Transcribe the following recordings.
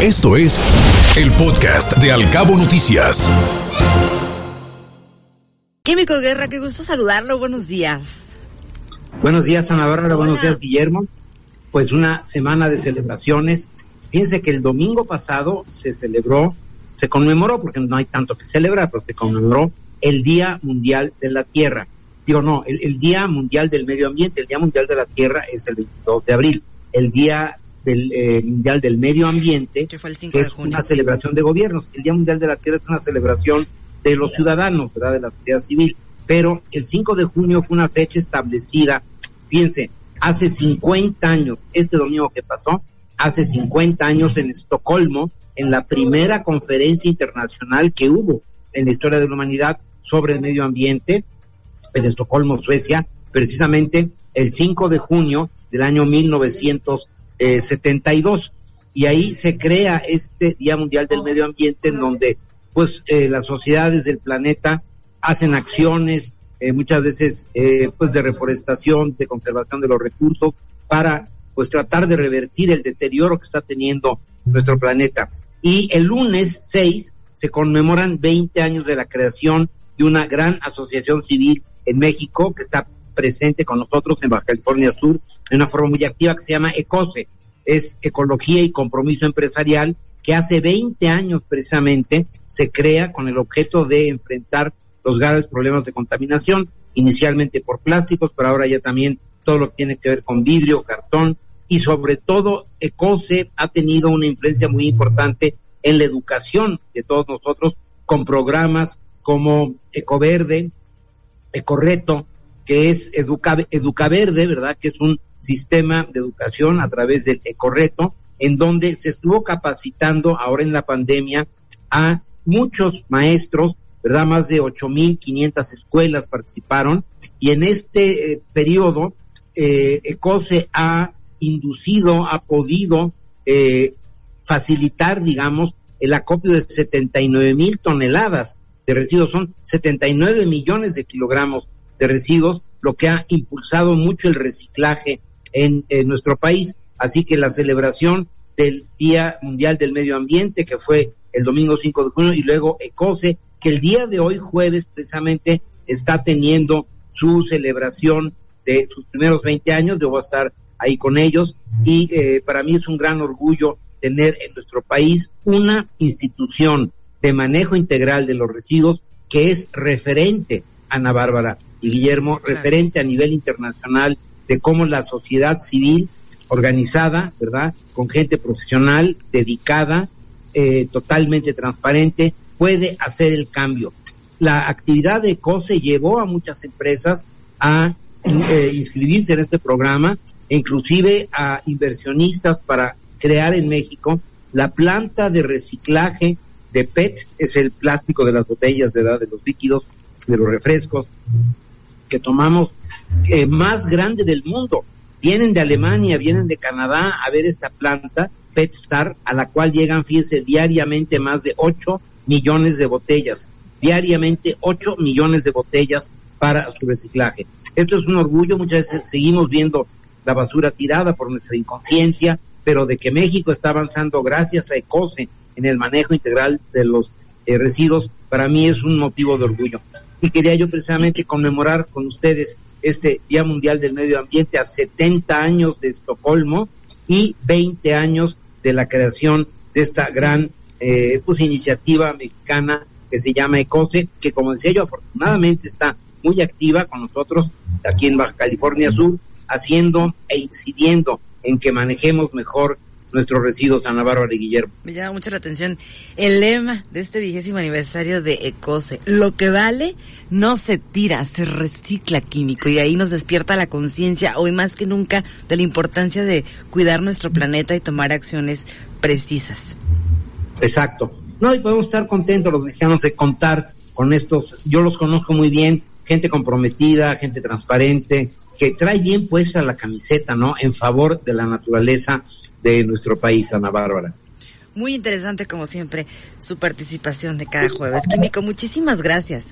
Esto es el podcast de Alcabo Noticias. Químico Guerra, qué gusto saludarlo. Buenos días. Buenos días, Ana Bárbara. Buenos días, Guillermo. Pues una semana de celebraciones. Fíjense que el domingo pasado se celebró, se conmemoró, porque no hay tanto que celebrar, pero se conmemoró el Día Mundial de la Tierra. Digo, no, el, Día Mundial del Medio Ambiente, el Día Mundial de la Tierra es el 22 de abril. El Día del eh, Mundial del Medio Ambiente, que, fue el 5 que de es junio, una celebración de gobiernos. El Día Mundial de la Tierra es una celebración de los ciudadanos, ¿verdad? De la sociedad civil. Pero el 5 de junio fue una fecha establecida, fíjense, hace 50 años, este domingo que pasó, hace 50 años en Estocolmo, en la primera conferencia internacional que hubo en la historia de la humanidad sobre el medio ambiente, en Estocolmo, Suecia, precisamente el 5 de junio del año 1972. Y ahí se crea este Día Mundial del Medio Ambiente en donde pues eh, las sociedades del planeta hacen acciones, eh, muchas veces eh, pues de reforestación, de conservación de los recursos, para pues tratar de revertir el deterioro que está teniendo nuestro planeta. Y el lunes 6 se conmemoran 20 años de la creación de una gran asociación civil en México que está presente con nosotros en Baja California Sur de una forma muy activa que se llama ECOSE. Es Ecología y Compromiso Empresarial que hace 20 años precisamente se crea con el objeto de enfrentar los graves problemas de contaminación, inicialmente por plásticos, pero ahora ya también todo lo que tiene que ver con vidrio, cartón y sobre todo ECOSE ha tenido una influencia muy importante en la educación de todos nosotros con programas como Ecoverde, Ecorreto, que es Educa, Educaverde, ¿verdad? Que es un sistema de educación a través del Ecorreto, en donde se estuvo capacitando ahora en la pandemia a muchos maestros, ¿verdad? Más de 8.500 escuelas participaron y en este eh, periodo eh, ECOSE ha inducido, ha podido eh, facilitar, digamos, el acopio de 79 mil toneladas de residuos. Son 79 millones de kilogramos de residuos, lo que ha impulsado mucho el reciclaje en, nuestro país. Así que la celebración del Día Mundial del Medio Ambiente, que fue el domingo 5 de junio, y luego ECOSE, que el día de hoy, jueves, precisamente, está teniendo su celebración de sus primeros 20 años. Yo voy a estar ahí con ellos y eh, para mí es un gran orgullo tener en nuestro país una institución de manejo integral de los residuos que es referente, Ana Bárbara Guillermo, Claro. referente a nivel internacional de cómo la sociedad civil organizada, ¿verdad? Con gente profesional, dedicada, eh, totalmente transparente, puede hacer el cambio. La actividad de COSE llevó a muchas empresas a eh, inscribirse en este programa, inclusive a inversionistas para crear en México la planta de reciclaje de PET, es el plástico de las botellas de edad de los líquidos, de los refrescos que tomamos, más grande del mundo. Vienen de Alemania, vienen de Canadá a ver esta planta PetStar, a la cual llegan, fíjense, diariamente más de 8 millones de botellas. Diariamente 8 millones de botellas para su reciclaje. Esto es un orgullo, muchas veces seguimos viendo la basura tirada por nuestra inconsciencia, pero de que México está avanzando gracias a ECOSE en el manejo integral de los eh, residuos, para mí es un motivo de orgullo. Y quería yo precisamente conmemorar con ustedes este Día Mundial del Medio Ambiente a 70 años de Estocolmo y 20 años de la creación de esta gran eh, pues, iniciativa mexicana que se llama ECOSE, que como decía yo, afortunadamente está muy activa con nosotros aquí en Baja California Sur, haciendo e incidiendo en que manejemos mejor nuestros residuos Ana Bárbara y Guillermo. Me llama mucho la atención el lema de este vigésimo aniversario de ECOSE. Lo que vale no se tira, se recicla químico y ahí nos despierta la conciencia hoy más que nunca de la importancia de cuidar nuestro planeta y tomar acciones precisas. Exacto. No, y podemos estar contentos los mexicanos de contar con estos, yo los conozco muy bien, gente comprometida, gente transparente, que trae bien puesta la camiseta, ¿no? En favor de la naturaleza de nuestro país, Ana Bárbara. Muy interesante como siempre su participación de cada jueves. Químico, muchísimas gracias.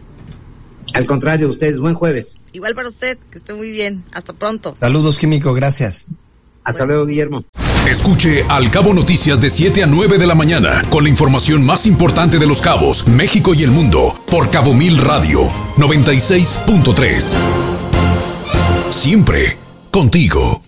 Al contrario, ustedes, buen jueves. Igual para usted, que esté muy bien. Hasta pronto. Saludos, Químico, gracias. Hasta luego, Guillermo. Escuche Al Cabo Noticias de 7 a 9 de la mañana con la información más importante de los cabos, México y el mundo por Cabo Mil Radio 96.3. Siempre contigo.